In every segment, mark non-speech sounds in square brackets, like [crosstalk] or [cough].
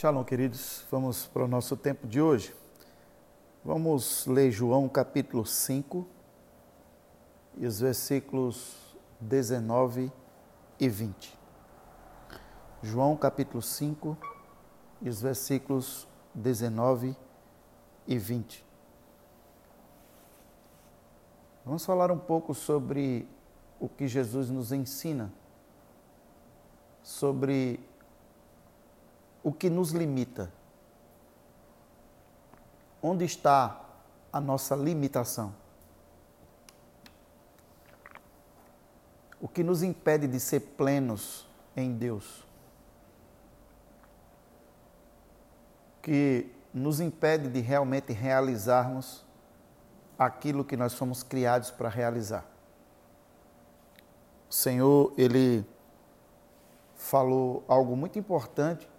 Shalom, queridos. Vamos para o nosso tempo de hoje. Vamos ler João capítulo 5 e os versículos 19 e 20. João capítulo 5 e os versículos 19 e 20. Vamos falar um pouco sobre o que Jesus nos ensina, sobre o que nos limita. Onde está a nossa limitação? O que nos impede de ser plenos em Deus? O que nos impede de realmente realizarmos aquilo que nós fomos criados para realizar? O Senhor, Ele falou algo muito importante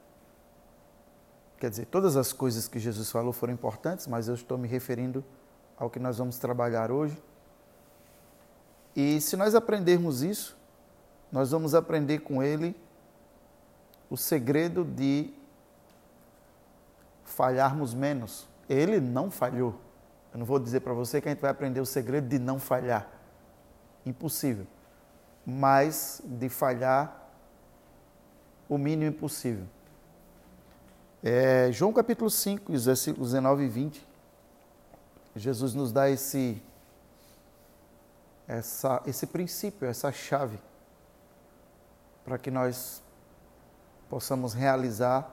Quer dizer, todas as coisas que Jesus falou foram importantes, mas eu estou me referindo ao que nós vamos trabalhar hoje. E se nós aprendermos isso, nós vamos aprender com ele o segredo de falharmos menos. Ele não falhou. Eu não vou dizer para você que a gente vai aprender o segredo de não falhar. Impossível. Mas de falhar o mínimo possível. É, João capítulo 5, os versículos 19 e 20, Jesus nos dá esse, essa, esse princípio, essa chave, para que nós possamos realizar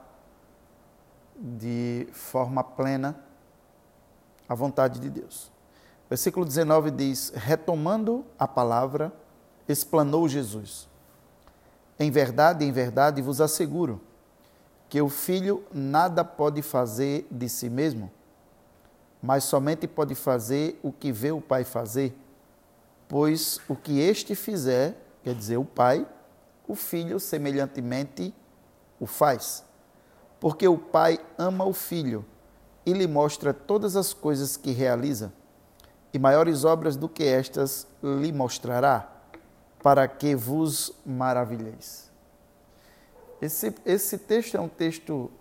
de forma plena a vontade de Deus. Versículo 19 diz: Retomando a palavra, explanou Jesus. Em verdade, em verdade vos asseguro que o filho nada pode fazer de si mesmo, mas somente pode fazer o que vê o pai fazer, pois o que este fizer, quer dizer, o pai, o filho semelhantemente o faz. Porque o pai ama o filho e lhe mostra todas as coisas que realiza, e maiores obras do que estas lhe mostrará, para que vos maravilheis. Esse, esse texto é um texto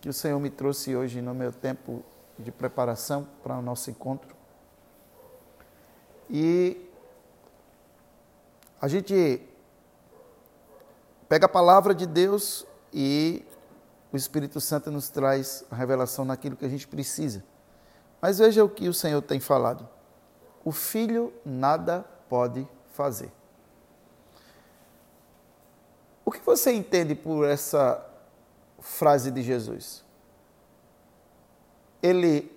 que o Senhor me trouxe hoje no meu tempo de preparação para o nosso encontro. E a gente pega a palavra de Deus e o Espírito Santo nos traz a revelação naquilo que a gente precisa. Mas veja o que o Senhor tem falado. O filho nada pode fazer. O que você entende por essa frase de Jesus? Ele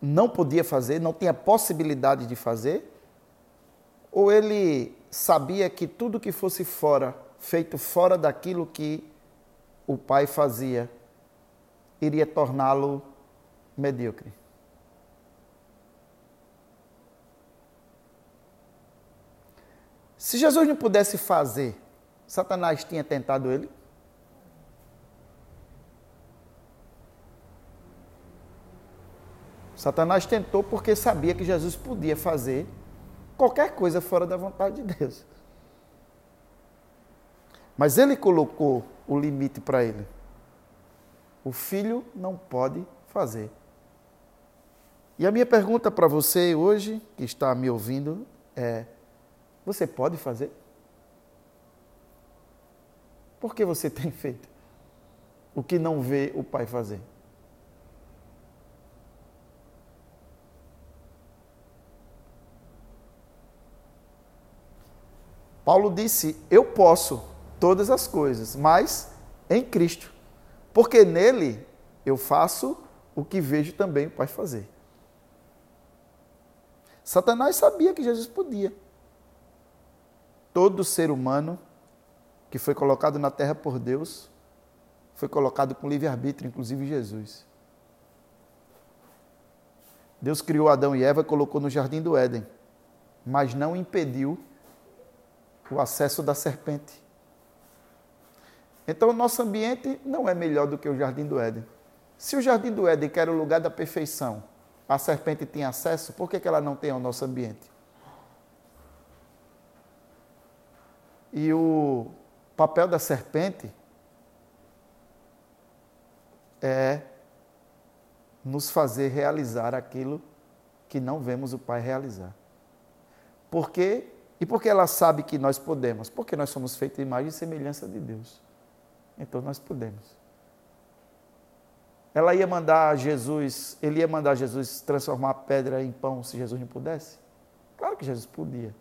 não podia fazer, não tinha possibilidade de fazer? Ou ele sabia que tudo que fosse fora, feito fora daquilo que o pai fazia, iria torná-lo medíocre? Se Jesus não pudesse fazer, Satanás tinha tentado ele? Satanás tentou porque sabia que Jesus podia fazer qualquer coisa fora da vontade de Deus. Mas ele colocou o limite para ele. O filho não pode fazer. E a minha pergunta para você hoje, que está me ouvindo, é: você pode fazer? Por que você [laughs] tem feito o que não vê o Pai fazer? Paulo disse: Eu posso todas as coisas, mas em Cristo, porque nele eu faço o que vejo também o Pai fazer. Satanás sabia que Jesus podia. Todo ser humano que foi colocado na terra por Deus, foi colocado com livre-arbítrio, inclusive Jesus. Deus criou Adão e Eva e colocou no jardim do Éden, mas não impediu o acesso da serpente. Então, o nosso ambiente não é melhor do que o jardim do Éden. Se o jardim do Éden, que era o lugar da perfeição, a serpente tinha acesso, por que ela não tem ao nosso ambiente? E o papel da serpente é nos fazer realizar aquilo que não vemos o Pai realizar. Por quê? E porque ela sabe que nós podemos? Porque nós somos feitos em imagem e semelhança de Deus. Então nós podemos. Ela ia mandar Jesus, ele ia mandar Jesus transformar a pedra em pão se Jesus não pudesse? Claro que Jesus podia.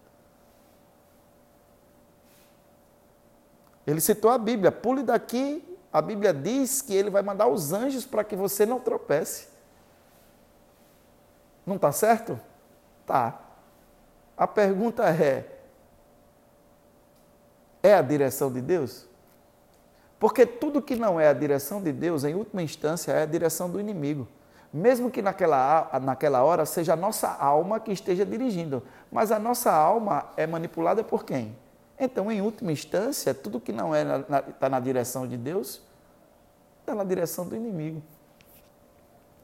Ele citou a Bíblia, pule daqui, a Bíblia diz que ele vai mandar os anjos para que você não tropece. Não está certo? Tá. A pergunta é: é a direção de Deus? Porque tudo que não é a direção de Deus, em última instância, é a direção do inimigo. Mesmo que naquela, naquela hora seja a nossa alma que esteja dirigindo. Mas a nossa alma é manipulada por quem? Então, em última instância, tudo que não está é na, tá na direção de Deus, está na direção do inimigo.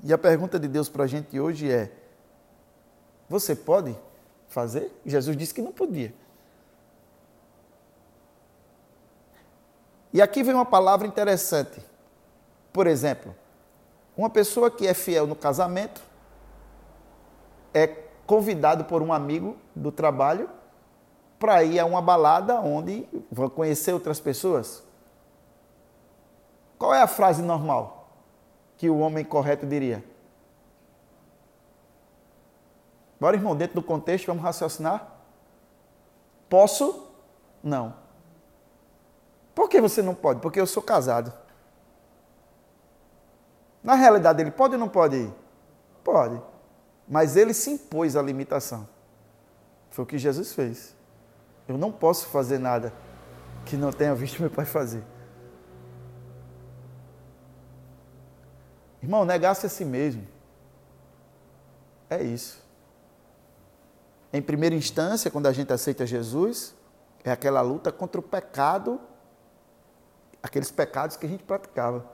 E a pergunta de Deus para a gente hoje é: você pode fazer? Jesus disse que não podia. E aqui vem uma palavra interessante. Por exemplo, uma pessoa que é fiel no casamento é convidado por um amigo do trabalho para ir a uma balada onde vão conhecer outras pessoas. Qual é a frase normal que o homem correto diria? Bora, irmão, dentro do contexto, vamos raciocinar? Posso? Não. Por que você não pode? Porque eu sou casado. Na realidade, ele pode ou não pode ir? Pode. Mas ele se impôs a limitação. Foi o que Jesus fez. Eu não posso fazer nada que não tenha visto meu pai fazer. Irmão, negar-se a si mesmo. É isso. Em primeira instância, quando a gente aceita Jesus, é aquela luta contra o pecado aqueles pecados que a gente praticava.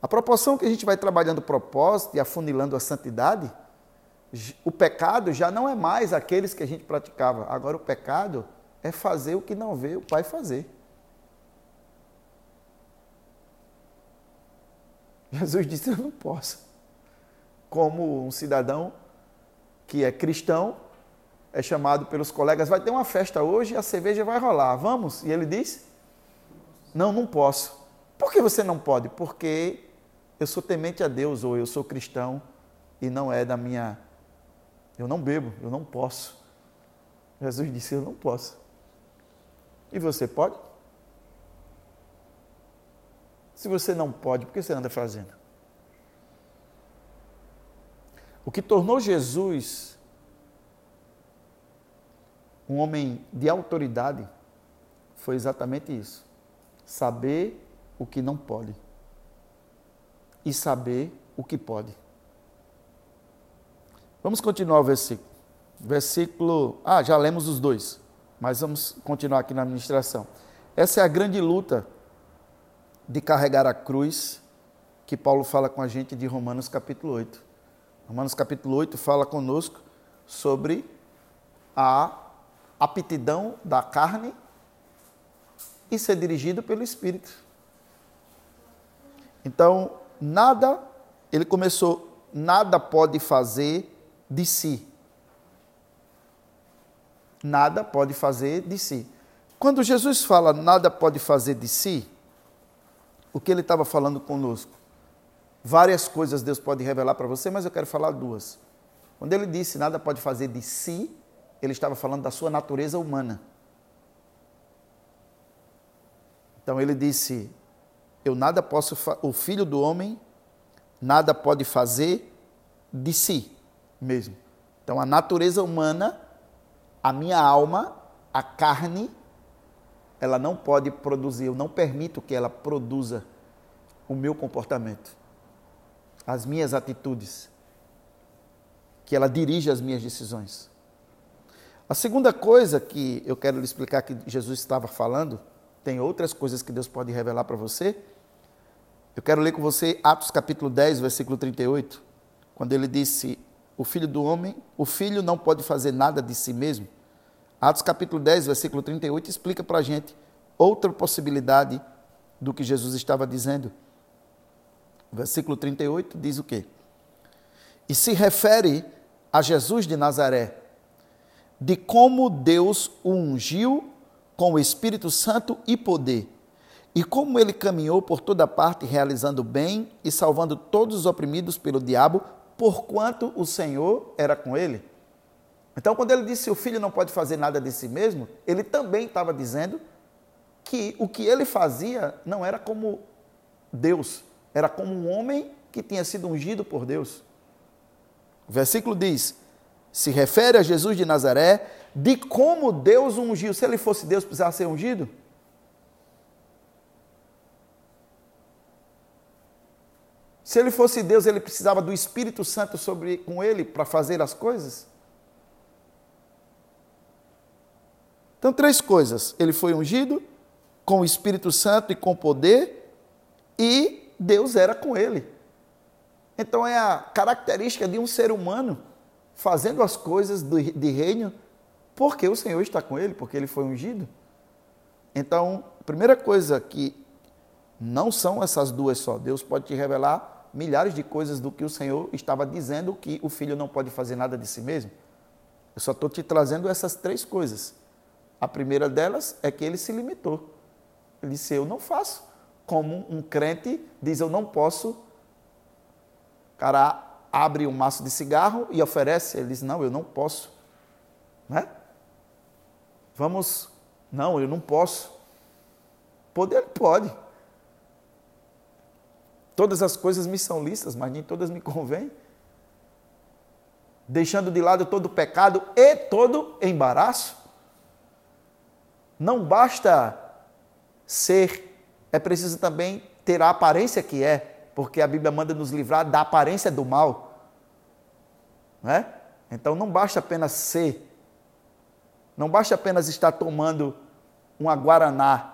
A proporção que a gente vai trabalhando o propósito e afunilando a santidade, o pecado já não é mais aqueles que a gente praticava. Agora o pecado é fazer o que não vê o Pai fazer. [laughs] Jesus disse: Eu não posso. Como um cidadão que é cristão, é chamado pelos colegas: vai ter uma festa hoje, a cerveja vai rolar, vamos? E ele diz: não, não posso. Por que você não pode? Porque eu sou temente a Deus ou eu sou cristão e não é da minha. Eu não bebo, eu não posso. Jesus disse: Eu não posso. E você pode? Se você não pode, por que você anda fazendo? O que tornou Jesus um homem de autoridade foi exatamente isso saber o que não pode e saber o que pode. Vamos continuar o versículo. Versículo. Ah, já lemos os dois, mas vamos continuar aqui na administração. Essa é a grande luta de carregar a cruz que Paulo fala com a gente de Romanos capítulo 8. Romanos capítulo 8 fala conosco sobre a aptidão da carne e ser dirigido pelo Espírito. Então, nada, ele começou, nada pode fazer de si. Nada pode fazer de si. Quando Jesus fala nada pode fazer de si, o que ele estava falando conosco? Várias coisas Deus pode revelar para você, mas eu quero falar duas. Quando ele disse nada pode fazer de si, ele estava falando da sua natureza humana. Então ele disse: Eu nada posso, o filho do homem nada pode fazer de si mesmo. Então a natureza humana, a minha alma, a carne, ela não pode produzir, eu não permito que ela produza o meu comportamento, as minhas atitudes, que ela dirija as minhas decisões. A segunda coisa que eu quero lhe explicar que Jesus estava falando tem outras coisas que Deus pode revelar para você. Eu quero ler com você Atos capítulo 10, versículo 38, quando ele disse: O filho do homem, o filho não pode fazer nada de si mesmo. Atos capítulo 10, versículo 38 explica para a gente outra possibilidade do que Jesus estava dizendo. versículo 38 diz o quê? E se refere a Jesus de Nazaré, de como Deus o ungiu com o Espírito Santo e poder, e como ele caminhou por toda parte realizando bem e salvando todos os oprimidos pelo diabo, porquanto o Senhor era com ele. Então, quando ele disse o filho não pode fazer nada de si mesmo, ele também estava dizendo que o que ele fazia não era como Deus, era como um homem que tinha sido ungido por Deus. O versículo diz: se refere a Jesus de Nazaré, de como Deus o ungiu. Se ele fosse Deus, precisava ser ungido? Se ele fosse Deus, ele precisava do Espírito Santo sobre com ele para fazer as coisas? Então, três coisas. Ele foi ungido com o Espírito Santo e com poder, e Deus era com ele. Então, é a característica de um ser humano fazendo as coisas de reino, porque o Senhor está com ele, porque ele foi ungido. Então, a primeira coisa que não são essas duas só. Deus pode te revelar milhares de coisas do que o Senhor estava dizendo que o filho não pode fazer nada de si mesmo. Eu só estou te trazendo essas três coisas. A primeira delas é que ele se limitou. Ele disse: Eu não faço. Como um crente diz: Eu não posso. O cara abre um maço de cigarro e oferece. Ele diz: Não, eu não posso. Né? Vamos. Não, eu não posso. Poder pode. Todas as coisas me são listas, mas nem todas me [laughs] convêm. Deixando de lado todo pecado e todo embaraço. Não basta ser, é preciso também ter a aparência que é, porque a Bíblia manda nos livrar da aparência do mal. Não é? Então não basta apenas ser, não basta apenas estar tomando uma guaraná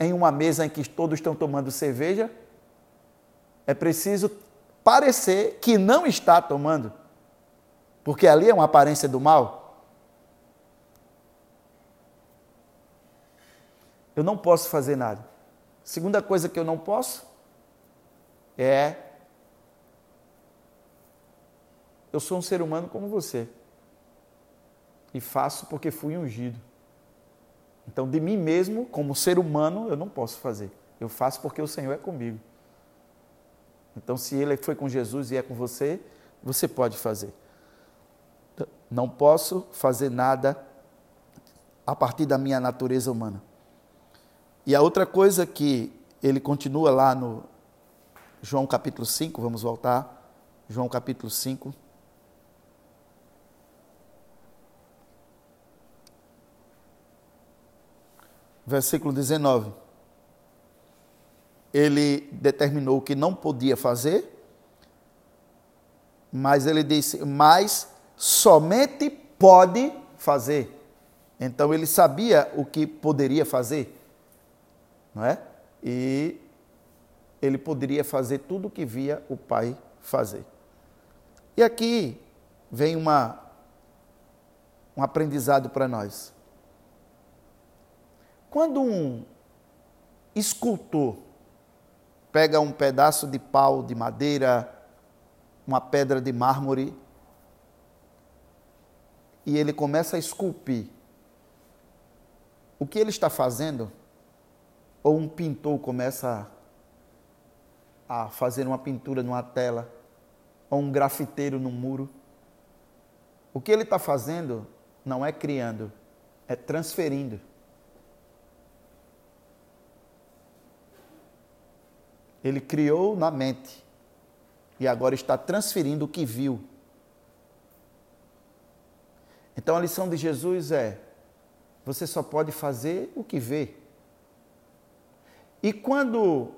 em uma mesa em que todos estão tomando cerveja é preciso parecer que não está tomando, porque ali é uma aparência do mal. Eu não posso fazer nada. Segunda coisa que eu não posso é. Eu sou um ser humano como você. E faço porque fui ungido. Então, de mim mesmo, como ser humano, eu não posso fazer. Eu faço porque o Senhor é comigo. Então, se ele foi com Jesus e é com você, você pode fazer. Não posso fazer nada a partir da minha natureza humana. E a outra coisa que ele continua lá no João capítulo 5, vamos voltar. João capítulo 5. Versículo 19 ele determinou que não podia fazer, mas ele disse, mas somente pode fazer. Então ele sabia o que poderia fazer, não é? E ele poderia fazer tudo o que via o pai fazer. E aqui vem uma um aprendizado para nós. Quando um escultor pega um pedaço de pau, de madeira, uma pedra de mármore, e ele começa a esculpir. O que ele está fazendo? Ou um pintor começa a fazer uma pintura numa tela, ou um grafiteiro num muro. O que ele está fazendo não é criando, é transferindo. Ele criou na mente e agora está transferindo o que viu. Então a lição de Jesus é: você só pode fazer o que vê. E quando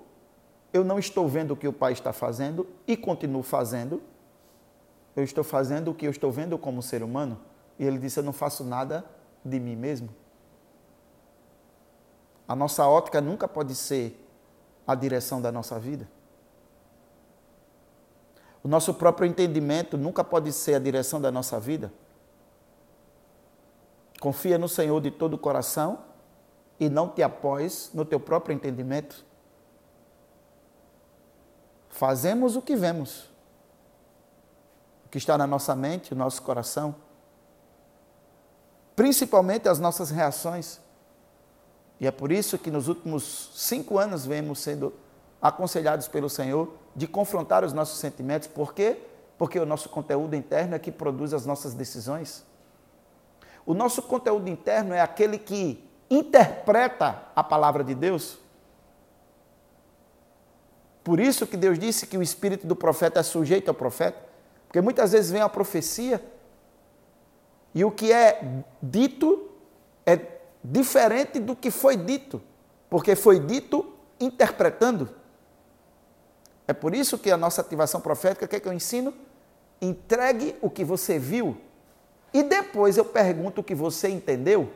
eu não estou vendo o que o Pai está fazendo e continuo fazendo, eu estou fazendo o que eu estou vendo como ser humano. E ele disse: Eu não faço nada de mim mesmo. A nossa ótica nunca pode ser a direção da nossa vida. O nosso próprio entendimento nunca pode ser a direção da nossa vida. Confia no Senhor de todo o coração e não te apoies no teu próprio entendimento. fazemos o que vemos. O que está na nossa mente, o nosso coração. Principalmente as nossas reações. E é por isso que nos últimos cinco anos vemos sendo aconselhados pelo Senhor de confrontar os nossos sentimentos. Por quê? Porque o nosso conteúdo interno é que produz as nossas decisões. O nosso conteúdo interno é aquele que interpreta a palavra de Deus. Por isso que Deus disse que o espírito do profeta é sujeito ao profeta, porque muitas vezes vem a profecia e o que é dito é diferente do que foi dito, porque foi dito interpretando. É por isso que a nossa ativação profética, o que, é que eu ensino? Entregue o que você viu e depois eu pergunto o que você entendeu.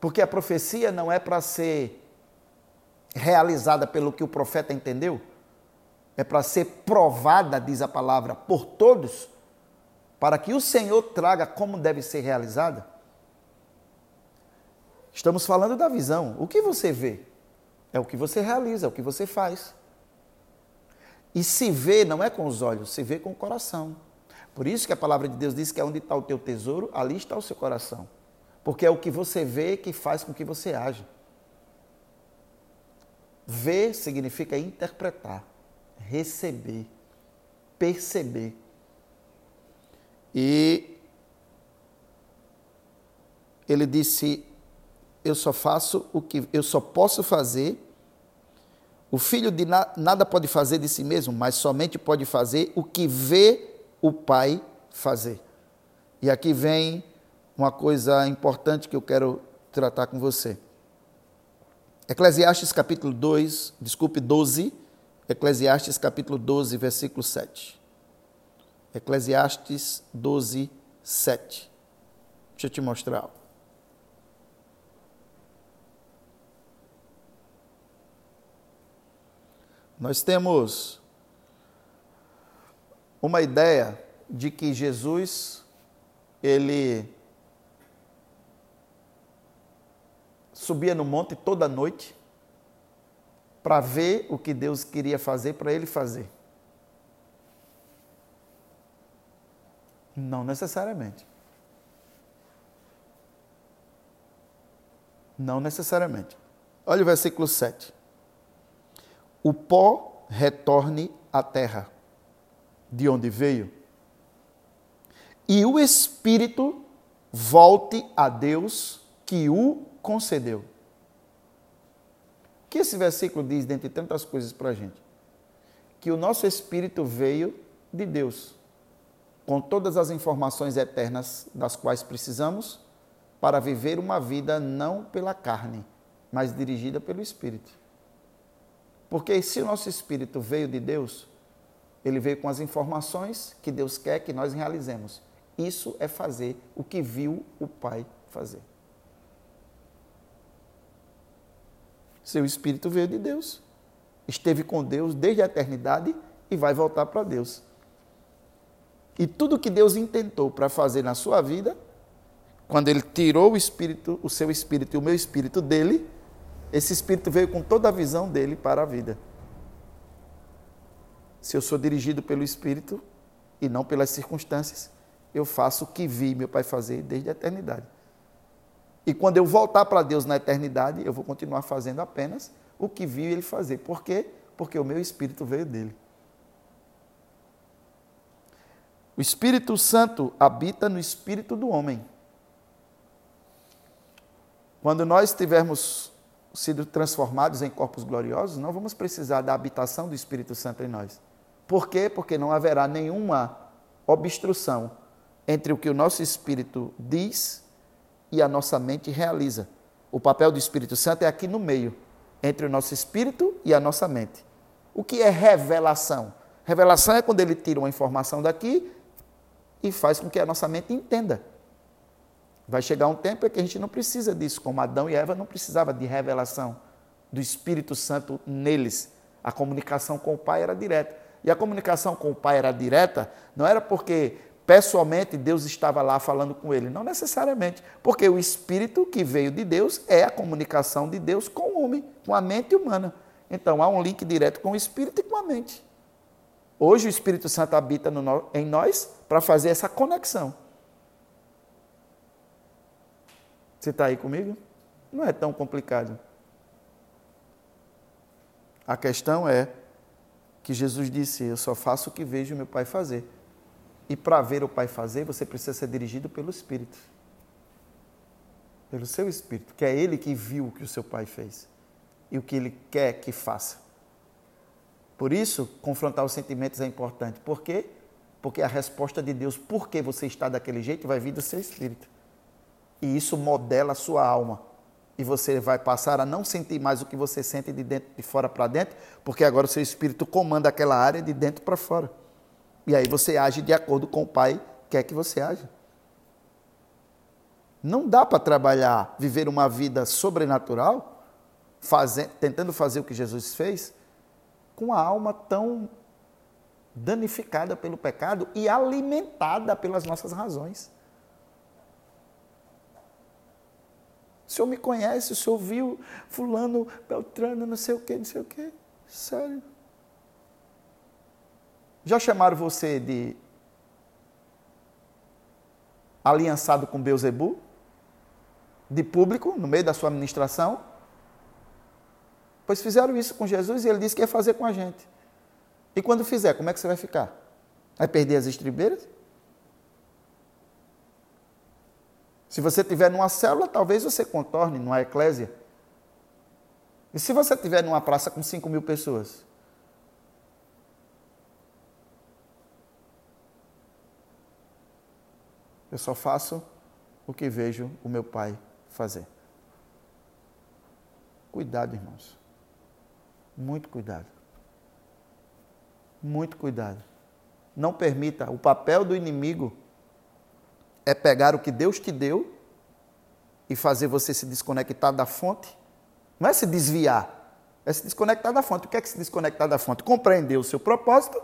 Porque a profecia não é para ser realizada pelo que o profeta entendeu, é para ser provada, diz a palavra, por todos, para que o Senhor traga como deve ser realizada. Estamos falando da visão. O que você vê é o que você realiza, é o que você faz. E se vê não é com os olhos, se vê com o coração. Por isso que a palavra de Deus diz que é onde está o teu tesouro, ali está o seu coração. Porque é o que você vê que faz com que você age. Ver significa interpretar, receber, perceber. E ele disse: Eu só faço o que eu só posso fazer. O filho de na, nada pode fazer de si mesmo, mas somente pode fazer o que vê o pai fazer. E aqui vem uma coisa importante que eu quero tratar com você. Eclesiastes capítulo 2, desculpe, 12, Eclesiastes capítulo 12, versículo 7. Eclesiastes 12, 7. Deixa eu te mostrar. Nós temos uma ideia de que Jesus ele subia no monte toda noite para ver o que Deus queria fazer para ele fazer. Não necessariamente. Não necessariamente. Olha o versículo 7. O pó retorne à terra, de onde veio, e o espírito volte a Deus que o concedeu. Que esse versículo diz, dentre tantas coisas para a gente? Que o nosso espírito veio de Deus, com todas as informações eternas das quais precisamos para viver uma vida não pela carne, mas dirigida pelo Espírito. Porque se o nosso espírito veio de Deus, ele veio com as informações que Deus quer que nós realizemos. Isso é fazer o que viu o Pai fazer. Seu espírito veio de Deus. Esteve com Deus desde a eternidade e vai voltar para Deus. E tudo que Deus intentou para fazer na sua vida, quando ele tirou o espírito, o seu espírito e o meu espírito dele, esse espírito veio com toda a visão dele para a vida. Se eu sou dirigido pelo espírito e não pelas circunstâncias, eu faço o que vi meu pai fazer desde a eternidade. E quando eu voltar para Deus na eternidade, eu vou continuar fazendo apenas o que vi ele fazer. Por quê? Porque o meu espírito veio dele. O Espírito Santo habita no espírito do homem. Quando nós tivermos sido transformados em corpos gloriosos, não vamos precisar da habitação do Espírito Santo em nós. Por quê? Porque não haverá nenhuma obstrução entre o que o nosso espírito diz e a nossa mente realiza. O papel do Espírito Santo é aqui no meio, entre o nosso espírito e a nossa mente. O que é revelação? Revelação é quando ele tira uma informação daqui e faz com que a nossa mente entenda. Vai chegar um tempo em que a gente não precisa disso, como Adão e Eva não precisavam de revelação do Espírito Santo neles. A comunicação com o Pai era direta. E a comunicação com o Pai era direta, não era porque pessoalmente Deus estava lá falando com ele. Não necessariamente, porque o Espírito que veio de Deus é a comunicação de Deus com o homem, com a mente humana. Então há um link direto com o Espírito e com a mente. Hoje o Espírito Santo habita no, em nós para fazer essa conexão. Você está aí comigo? Não é tão complicado. A questão é que Jesus disse: Eu só faço o que vejo meu Pai fazer. E para ver o Pai fazer, você precisa ser dirigido pelo Espírito. Pelo seu Espírito, que é Ele que viu o que o seu Pai fez e o que Ele quer que faça. Por isso, confrontar os sentimentos é importante. Por quê? Porque a resposta de Deus, por que você está daquele jeito, vai vir do seu Espírito. E isso modela a sua alma e você vai passar a não sentir mais o que você sente de dentro de fora para dentro, porque agora o seu espírito comanda aquela área de dentro para fora. E aí você age de acordo com o Pai quer que você age. Não dá para trabalhar, viver uma vida sobrenatural, fazer, tentando fazer o que Jesus fez, com a alma tão danificada pelo pecado e alimentada pelas nossas razões. O senhor me conhece, o senhor viu fulano, Beltrano, não sei o quê, não sei o quê. Sério. Já chamaram você de aliançado com Beuzebu? De público, no meio da sua administração? Pois fizeram isso com Jesus e ele disse que ia fazer com a gente. E quando fizer, como é que você vai ficar? Vai perder as estribeiras? Se você estiver numa célula, talvez você contorne numa eclésia. E se você estiver numa praça com 5 mil pessoas? Eu só faço o que vejo o meu pai fazer. Cuidado, irmãos. Muito cuidado. Muito cuidado. Não permita o papel do inimigo é pegar o que Deus te deu e fazer você se desconectar da fonte. Não é se desviar, é se desconectar da fonte. O que é que se desconectar da fonte? Compreender o seu propósito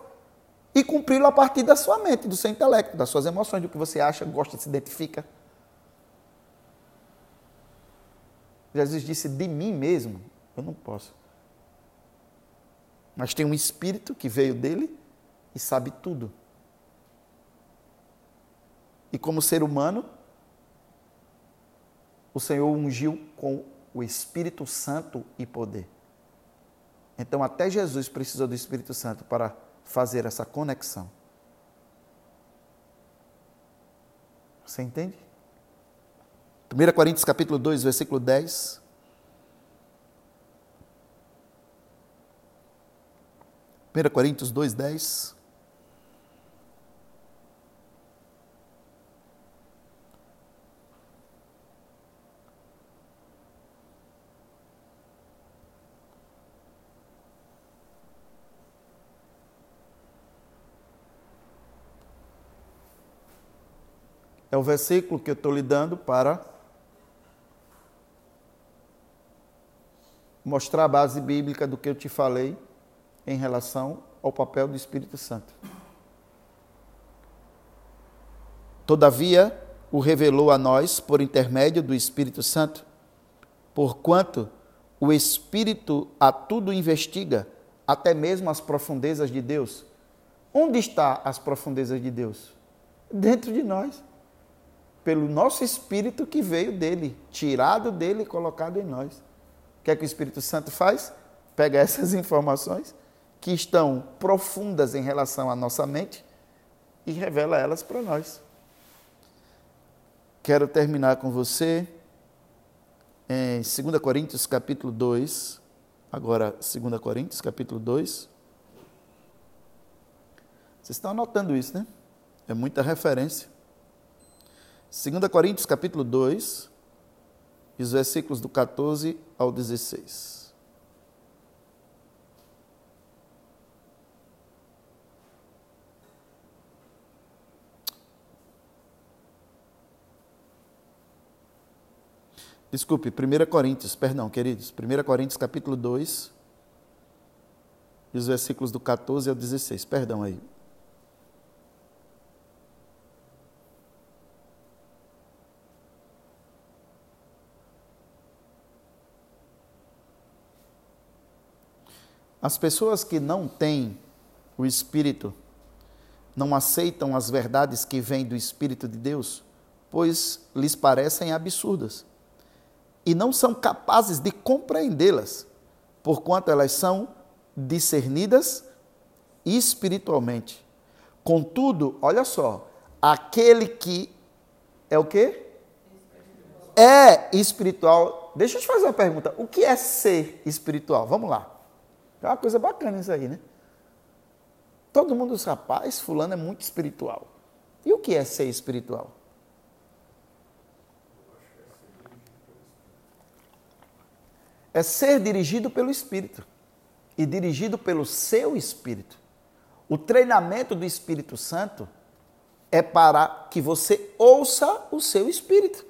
e cumpri-lo a partir da sua mente, do seu intelecto, das suas emoções, do que você acha, gosta, se identifica. Jesus disse: De mim mesmo, eu não posso. Mas tem um espírito que veio dele e sabe tudo e como ser humano, o Senhor ungiu com o Espírito Santo e poder. Então, até Jesus precisou do Espírito Santo para fazer essa conexão. Você entende? 1 Coríntios capítulo 2, versículo 10. 1 Coríntios 2, 10. É o versículo que eu estou lhe dando para mostrar a base bíblica do que eu te falei em relação ao papel do Espírito Santo. Todavia, o revelou a nós por intermédio do Espírito Santo, porquanto o Espírito a tudo investiga, até mesmo as profundezas de Deus. Onde está as profundezas de Deus? Dentro de nós pelo nosso espírito que veio dele, tirado dele e colocado em nós. O que é que o Espírito Santo faz? Pega essas [laughs] informações que estão profundas em relação à nossa mente e revela elas para nós. Quero terminar com você em 2 Coríntios capítulo 2, agora 2 Coríntios capítulo 2. Vocês estão anotando isso, né? É muita referência. 2 Coríntios capítulo 2, os versículos do 14 ao 16. Desculpe, 1 Coríntios, perdão, queridos. 1 Coríntios capítulo 2, os versículos do 14 ao 16. Perdão aí. As pessoas que não têm o Espírito não aceitam as verdades que vêm do Espírito de Deus, pois lhes parecem absurdas e não são capazes de compreendê-las, porquanto elas são discernidas espiritualmente. Contudo, olha só, aquele que é o quê? É espiritual. Deixa eu te fazer uma pergunta. O que é ser espiritual? Vamos lá. É uma coisa bacana isso aí, né? Todo mundo diz, rapaz, fulano é muito espiritual. E o que é ser espiritual? É ser dirigido pelo Espírito e dirigido pelo seu Espírito. O treinamento do Espírito Santo é para que você ouça o seu Espírito,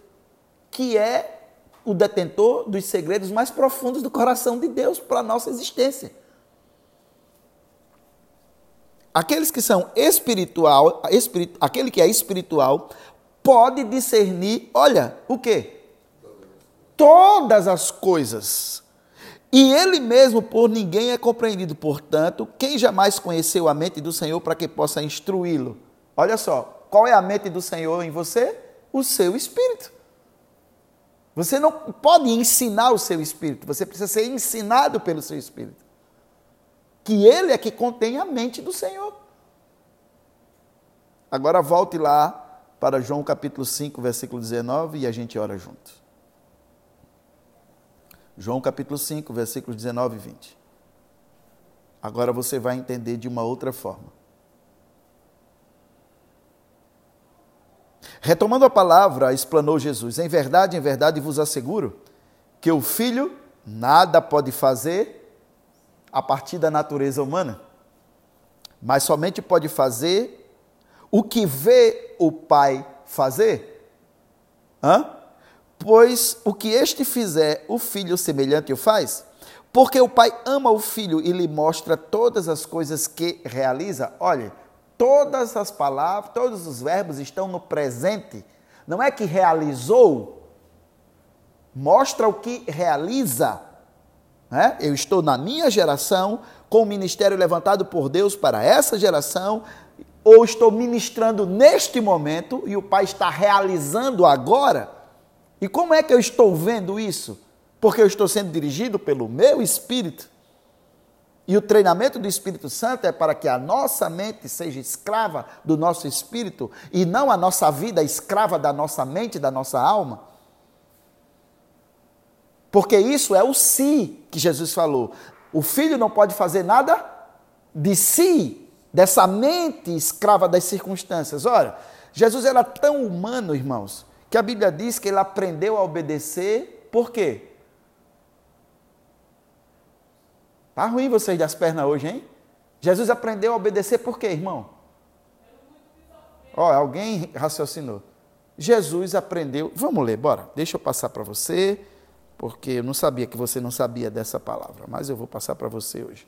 que é o detentor dos segredos mais profundos do coração de Deus para a nossa existência. Aqueles que são espiritual, espirit, aquele que é espiritual, pode discernir, olha, o que? Todas as coisas. E ele mesmo por ninguém é compreendido. Portanto, quem jamais conheceu a mente do Senhor para que possa instruí-lo? Olha só, qual é a mente do Senhor em você? O seu espírito. Você não pode ensinar o seu espírito, você precisa ser ensinado pelo seu espírito que ele é que contém a mente do Senhor. Agora volte lá para João capítulo 5, versículo 19 e a gente ora junto. João capítulo 5, versículos 19 e 20. Agora você vai entender de uma outra forma. Retomando a palavra, explanou Jesus: Em verdade, em verdade vos asseguro que o filho nada pode fazer a partir da natureza humana, mas somente pode fazer o que vê o Pai fazer. Hã? Pois o que este fizer, o filho semelhante o faz. Porque o pai ama o filho e lhe mostra todas as coisas que realiza. Olha, todas as palavras, todos os verbos estão no presente. Não é que realizou, mostra o que realiza. Né? Eu estou na minha geração, com o ministério levantado por Deus para essa geração, ou estou ministrando neste momento e o Pai está realizando agora? E como é que eu estou vendo isso? Porque eu estou sendo dirigido pelo meu espírito. E o treinamento do Espírito Santo é para que a nossa mente seja escrava do nosso espírito e não a nossa vida escrava da nossa mente, da nossa alma. Porque isso é o si que Jesus falou. O filho não pode fazer nada de si, dessa mente escrava das circunstâncias. Olha, Jesus era tão humano, irmãos, que a Bíblia diz que ele aprendeu a obedecer, por quê? Tá ruim vocês das pernas hoje, hein? Jesus aprendeu a obedecer por quê, irmão? Ó, alguém raciocinou. Jesus aprendeu. Vamos ler, bora. Deixa eu passar para você porque eu não sabia que você não sabia dessa palavra, mas eu vou passar para você hoje.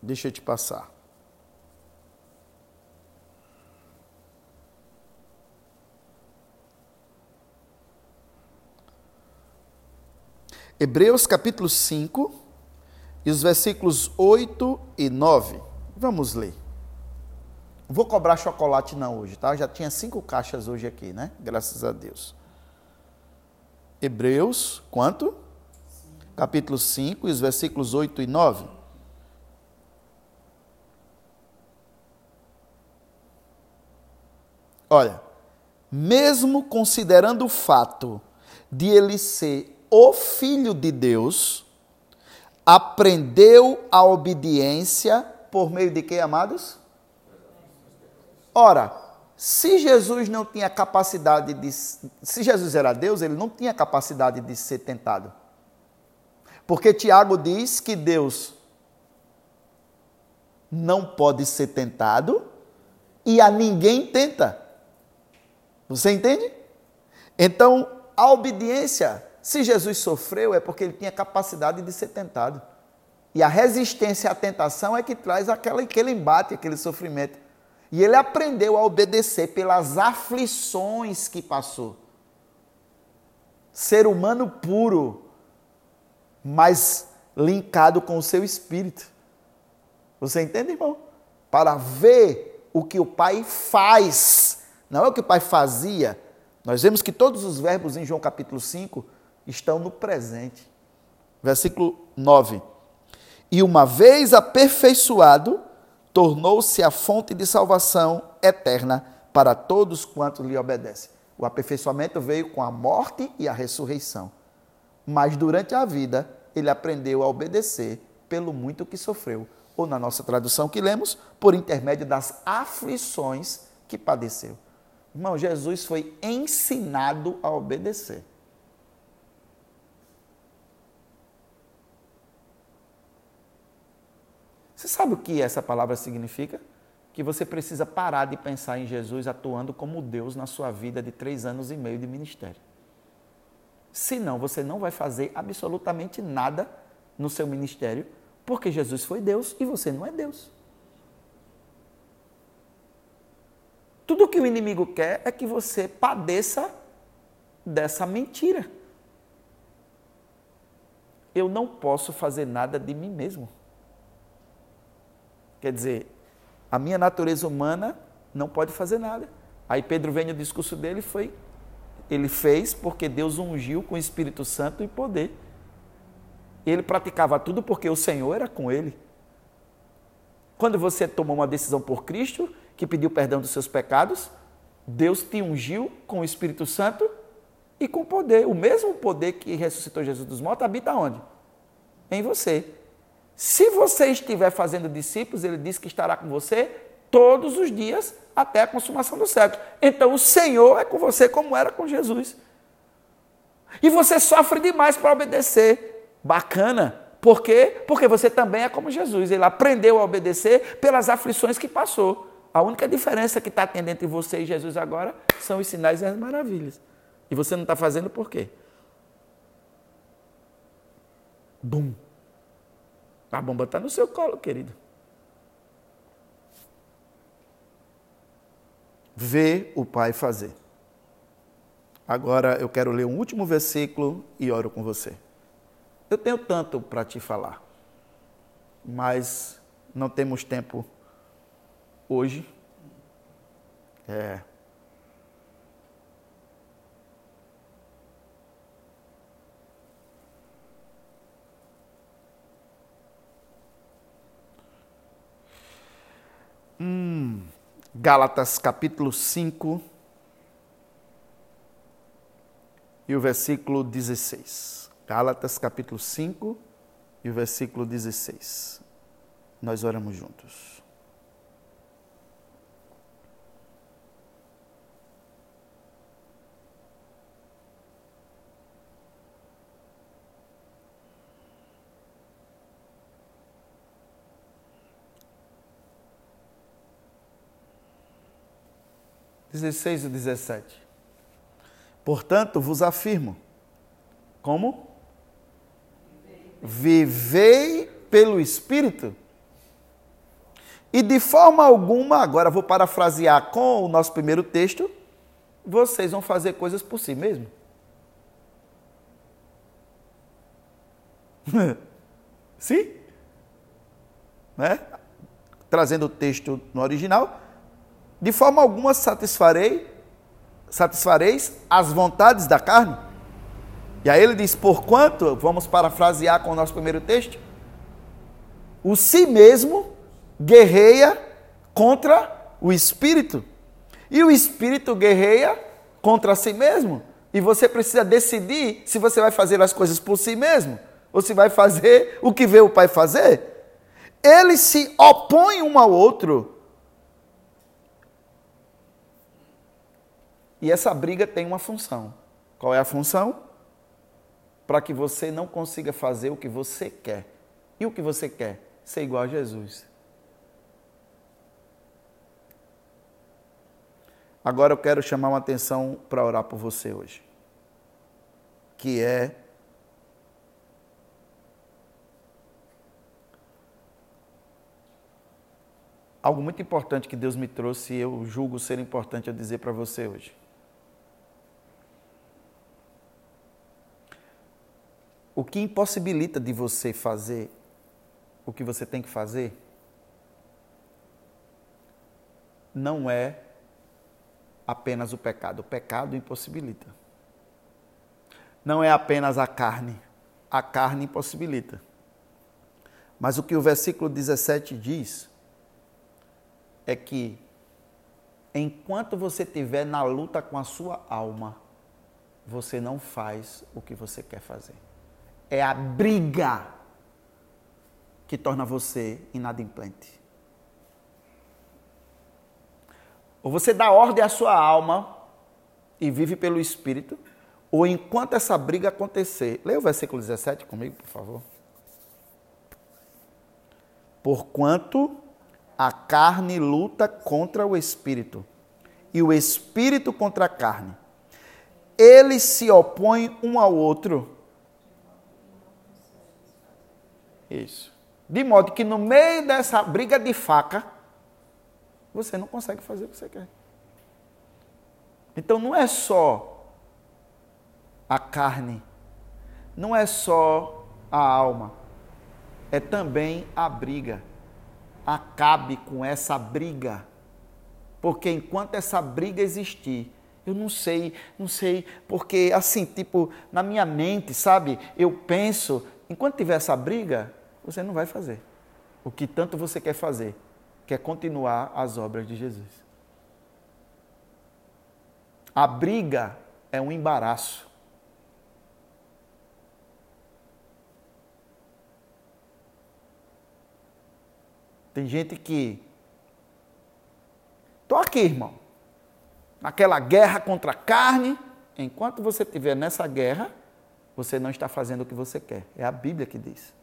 Deixa eu te passar. Hebreus capítulo 5 e os versículos 8 e 9. Vamos ler. Vou cobrar chocolate não hoje, tá? Já tinha cinco caixas hoje aqui, né? Graças a Deus. Hebreus, quanto? Capítulo 5, os versículos 8 e 9. Olha, mesmo considerando o fato de ele ser o filho de Deus, aprendeu a obediência por meio de quem, amados? Ora, se Jesus não tinha capacidade de. Se Jesus era Deus, ele não tinha capacidade de ser tentado. Porque Tiago diz que Deus não pode ser tentado e a ninguém tenta. Você entende? Então, a obediência, se Jesus sofreu, é porque ele tinha capacidade de ser tentado. E a resistência à tentação é que traz aquele embate, aquele sofrimento. E ele aprendeu a obedecer pelas aflições que passou. Ser humano puro, mas linkado com o seu espírito. Você entende, irmão? Para ver o que o Pai faz, não é o que o Pai fazia. Nós vemos que todos os verbos em João capítulo 5 estão no presente. Versículo 9. E uma vez aperfeiçoado, tornou-se a fonte de salvação eterna para todos quantos lhe obedecem. O aperfeiçoamento veio com a morte e a ressurreição. Mas durante a vida, ele aprendeu a obedecer pelo muito que sofreu. Ou na nossa tradução que lemos, por intermédio das aflições que padeceu. Irmão, Jesus foi ensinado a obedecer. Você sabe o que essa palavra significa? Que você precisa parar de pensar em Jesus atuando como Deus na sua vida de três anos e meio de ministério. Senão, você não vai fazer absolutamente nada no seu ministério, porque Jesus foi Deus e você não é Deus. Tudo que o inimigo quer é que você padeça dessa mentira. Eu não posso fazer nada de mim mesmo. Quer dizer, a minha natureza humana não pode fazer nada. Aí Pedro vem no discurso dele foi ele fez porque Deus ungiu com o Espírito Santo e poder. Ele praticava tudo porque o Senhor era com ele. Quando você tomou uma decisão por Cristo, que pediu perdão dos seus pecados, Deus te ungiu com o Espírito Santo e com poder. O mesmo poder que ressuscitou Jesus dos mortos habita onde? Em você. Se você estiver fazendo discípulos, ele diz que estará com você todos os dias até a consumação do século. Então o Senhor é com você como era com Jesus. E você sofre demais para obedecer. Bacana. Por quê? Porque você também é como Jesus. Ele aprendeu a obedecer pelas aflições que passou. A única diferença que está tendo entre você e Jesus agora são os sinais e as maravilhas. E você não está fazendo por quê? Bum. A bomba está no seu colo, querido. Vê o Pai fazer. Agora eu quero ler um último versículo e oro com você. Eu tenho tanto para te falar, mas não temos tempo hoje. É, Hum, Gálatas capítulo 5 e o versículo 16. Gálatas capítulo 5 e o versículo 16. Nós oramos juntos. 16 e 17. Portanto, vos afirmo, como? Vivei pelo Espírito. E de forma alguma, agora vou parafrasear com o nosso primeiro texto, vocês vão fazer coisas por si mesmo. [laughs] Sim? Né? Trazendo o texto no original, de forma alguma satisfarei, satisfareis as vontades da carne. E aí ele diz: porquanto, vamos parafrasear com o nosso primeiro texto, o si mesmo guerreia contra o espírito, e o espírito guerreia contra si mesmo. E você precisa decidir se você vai fazer as coisas por si mesmo ou se vai fazer o que vê o pai fazer. Eles se opõem um ao outro E essa briga tem uma função. Qual é a função? Para que você não consiga fazer o que você quer. E o que você quer? Ser igual a Jesus. Agora eu quero chamar uma atenção para orar por você hoje. Que é algo muito importante que Deus me trouxe e eu julgo ser importante eu dizer para você hoje. O que impossibilita de você fazer o que você tem que fazer não é apenas o pecado. O pecado impossibilita. Não é apenas a carne. A carne impossibilita. Mas o que o versículo 17 diz é que enquanto você estiver na luta com a sua alma, você não faz o que você quer fazer. É a briga que torna você inadimplente. Ou você dá ordem à sua alma e vive pelo Espírito, ou enquanto essa briga acontecer. Leia o versículo 17 comigo, por favor. Porquanto a carne luta contra o espírito, e o espírito contra a carne. Eles se opõem um ao outro. Isso. De modo que no meio dessa briga de faca, você não consegue fazer o que você quer. Então não é só a carne, não é só a alma, é também a briga. Acabe com essa briga. Porque enquanto essa briga existir, eu não sei, não sei, porque assim, tipo, na minha mente, sabe? Eu penso, enquanto tiver essa briga, você não vai fazer o que tanto você quer fazer quer continuar as obras de Jesus. A briga é um embaraço. Tem gente que. Estou aqui, irmão. Naquela guerra contra a carne. Enquanto você estiver nessa guerra, você não está fazendo o que você quer. É a Bíblia que diz.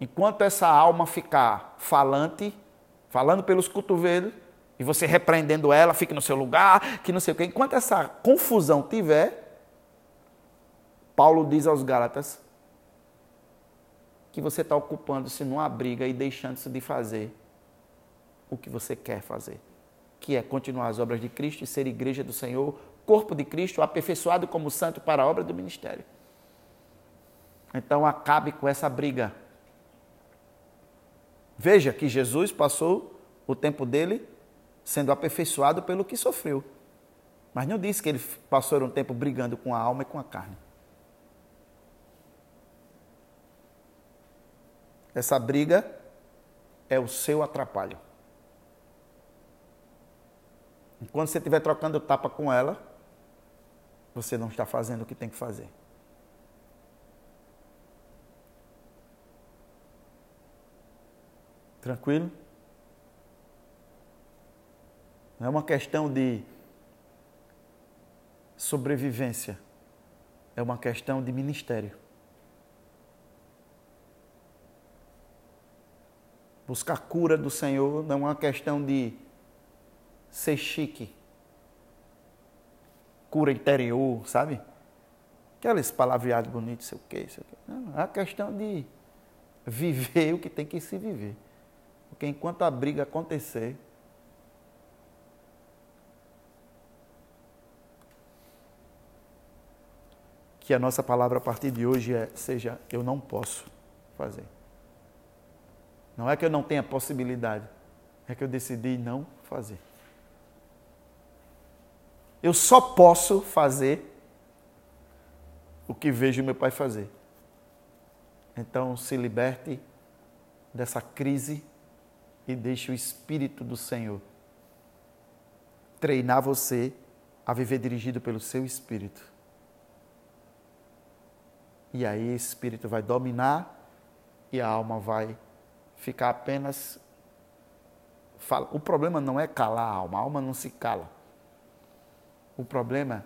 Enquanto essa alma ficar falante, falando pelos cotovelos, e você repreendendo ela, fique no seu lugar, que não sei o quê. Enquanto essa confusão tiver, Paulo diz aos Gálatas que você está ocupando-se numa briga e deixando-se de fazer o que você quer fazer, que é continuar as obras de Cristo e ser igreja do Senhor, corpo de Cristo, aperfeiçoado como santo para a obra do ministério. Então acabe com essa briga Veja que Jesus passou o tempo dele sendo aperfeiçoado pelo que sofreu. Mas não disse que ele passou um tempo brigando com a alma e com a carne. Essa briga é o seu atrapalho. Enquanto você estiver trocando tapa com ela, você não está fazendo o que tem que fazer. Tranquilo? Não é uma questão de sobrevivência, é uma questão de ministério. Buscar cura do Senhor não é uma questão de ser chique, cura interior, sabe? Aquelas palavreadas bonitas, sei o quê, sei o quê. Não, é a questão de viver [laughs] o que tem que se viver. Porque enquanto a briga acontecer, que a nossa palavra a partir de hoje é, seja eu não posso fazer. Não é que eu não tenha possibilidade, é que eu decidi não fazer. Eu só posso fazer o que vejo meu pai fazer. Então se liberte dessa crise e deixe o Espírito do Senhor treinar você a viver dirigido pelo seu Espírito. E aí o Espírito vai dominar e a alma vai ficar apenas. O problema não é calar a alma, a alma não se cala. O problema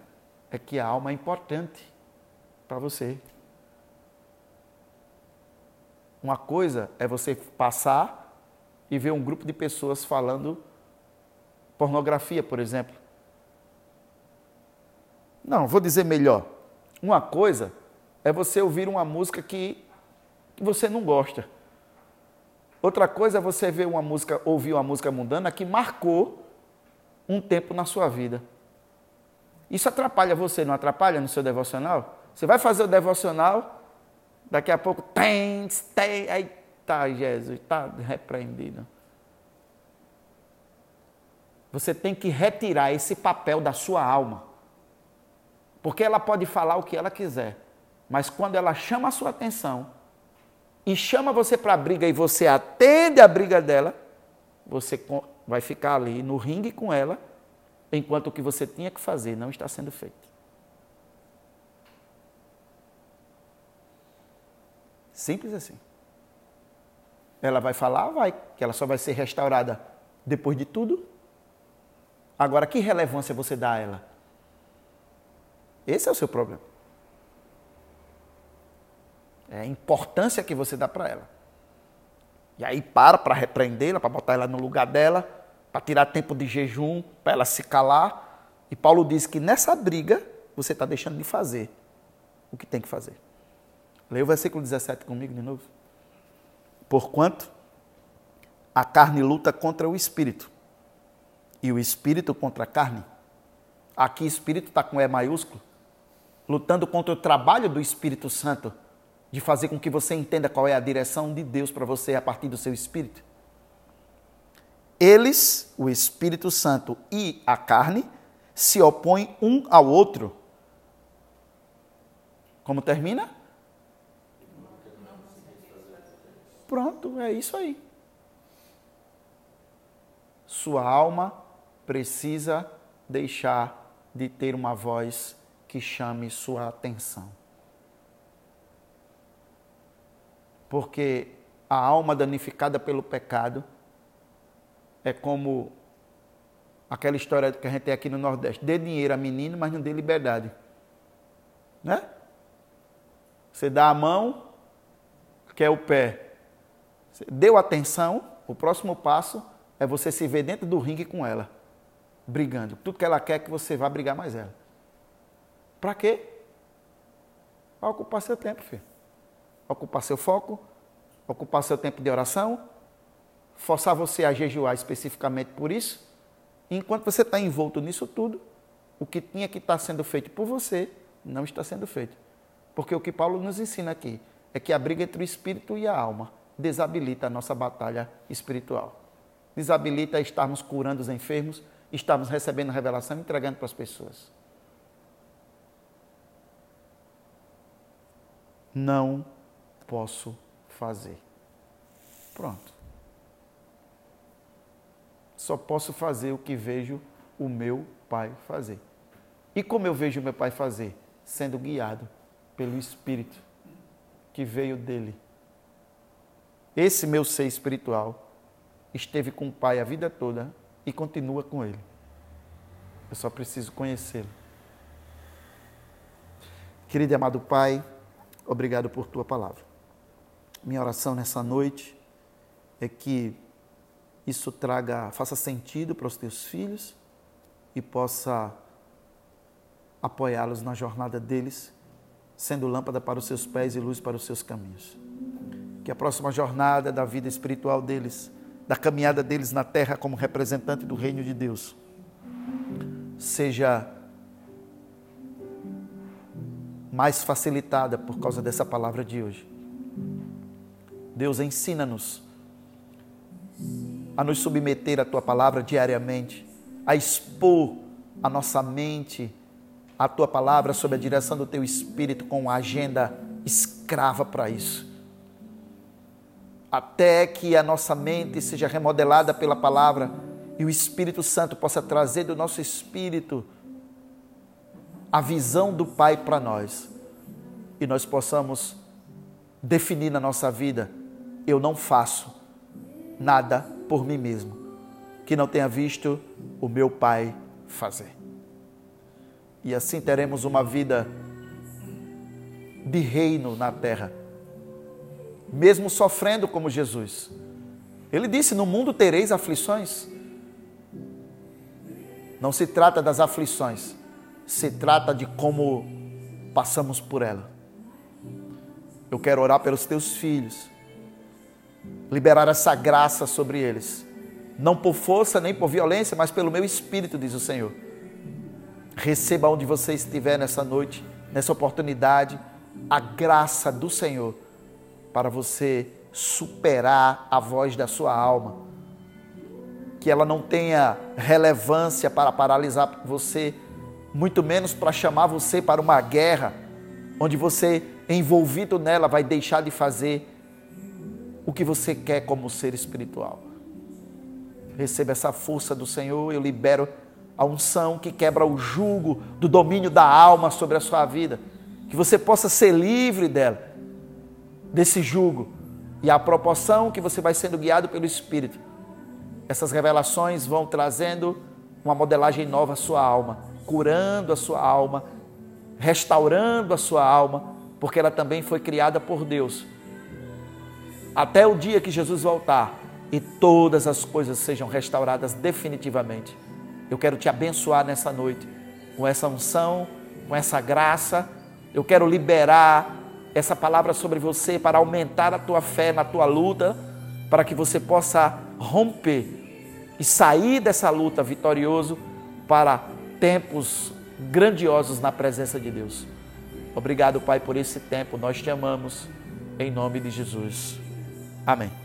é que a alma é importante para você. Uma coisa é você passar e ver um grupo de pessoas falando pornografia, por exemplo. Não, vou dizer melhor. Uma coisa é você ouvir uma música que, que você não gosta. Outra coisa é você ver uma música, ouvir uma música mundana que marcou um tempo na sua vida. Isso atrapalha você, não atrapalha no seu devocional? Você vai fazer o devocional, daqui a pouco tem, tem, aí tá, Jesus, tá repreendido. Você tem que retirar esse papel da sua alma. Porque ela pode falar o que ela quiser, mas quando ela chama a sua atenção e chama você para a briga e você atende a briga dela, você vai ficar ali no ringue com ela, enquanto o que você tinha que fazer não está sendo feito. Simples assim. Ela vai falar, vai, que ela só vai ser restaurada depois de tudo. Agora, que relevância você dá a ela? Esse é o seu problema. É a importância que você dá para ela. E aí para para repreendê-la, para botar ela no lugar dela, para tirar tempo de jejum, para ela se calar. E Paulo diz que nessa briga você está deixando de fazer o que tem que fazer. Leia o versículo 17 comigo de novo. Porquanto a carne luta contra o espírito e o espírito contra a carne. Aqui, espírito está com E maiúsculo, lutando contra o trabalho do Espírito Santo, de fazer com que você entenda qual é a direção de Deus para você a partir do seu espírito. Eles, o Espírito Santo e a carne, se opõem um ao outro. Como termina? Pronto, é isso aí. Sua alma precisa deixar de ter uma voz que chame sua atenção. Porque a alma danificada pelo pecado é como aquela história que a gente tem aqui no Nordeste: dê dinheiro a menino, mas não dê liberdade. Né? Você dá a mão, quer o pé. Deu atenção, o próximo passo é você se ver dentro do ringue com ela brigando. Tudo que ela quer é que você vá brigar mais ela. Para quê? Para ocupar seu tempo, filho. Ocupar seu foco, ocupar seu tempo de oração, forçar você a jejuar especificamente por isso. Enquanto você está envolto nisso tudo, o que tinha que estar tá sendo feito por você não está sendo feito. Porque o que Paulo nos ensina aqui é que a briga entre o espírito e a alma desabilita a nossa batalha espiritual. Desabilita estarmos curando os enfermos, estamos recebendo a revelação e entregando para as pessoas. Não posso fazer. Pronto. Só posso fazer o que vejo o meu pai fazer. E como eu vejo o meu pai fazer? Sendo guiado pelo Espírito que veio dele. Esse meu ser espiritual esteve com o pai a vida toda e continua com Ele. Eu só preciso conhecê-lo. Querido e amado Pai, obrigado por tua palavra. Minha oração nessa noite é que isso traga, faça sentido para os teus filhos e possa apoiá-los na jornada deles, sendo lâmpada para os seus pés e luz para os seus caminhos. Que a próxima jornada da vida espiritual deles da caminhada deles na terra como representante do reino de Deus seja mais facilitada por causa dessa palavra de hoje. Deus ensina-nos a nos submeter à tua palavra diariamente, a expor a nossa mente à tua palavra sob a direção do teu espírito com uma agenda escrava para isso até que a nossa mente seja remodelada pela palavra e o Espírito Santo possa trazer do nosso espírito a visão do Pai para nós e nós possamos definir na nossa vida: eu não faço nada por mim mesmo que não tenha visto o meu Pai fazer. E assim teremos uma vida de reino na terra mesmo sofrendo como Jesus. Ele disse: No mundo tereis aflições. Não se trata das aflições, se trata de como passamos por ela. Eu quero orar pelos teus filhos, liberar essa graça sobre eles, não por força nem por violência, mas pelo meu espírito, diz o Senhor. Receba onde você estiver nessa noite, nessa oportunidade, a graça do Senhor para você superar a voz da sua alma. Que ela não tenha relevância para paralisar você, muito menos para chamar você para uma guerra, onde você, envolvido nela, vai deixar de fazer o que você quer como ser espiritual. Receba essa força do Senhor, eu libero a unção que quebra o jugo do domínio da alma sobre a sua vida. Que você possa ser livre dela, desse jugo. E à proporção que você vai sendo guiado pelo Espírito, essas revelações vão trazendo uma modelagem nova à sua alma, curando a sua alma, restaurando a sua alma, porque ela também foi criada por Deus. Até o dia que Jesus voltar e todas as coisas sejam restauradas definitivamente. Eu quero te abençoar nessa noite com essa unção, com essa graça. Eu quero liberar essa palavra sobre você para aumentar a tua fé na tua luta, para que você possa romper e sair dessa luta vitorioso para tempos grandiosos na presença de Deus. Obrigado, Pai, por esse tempo. Nós te amamos em nome de Jesus. Amém.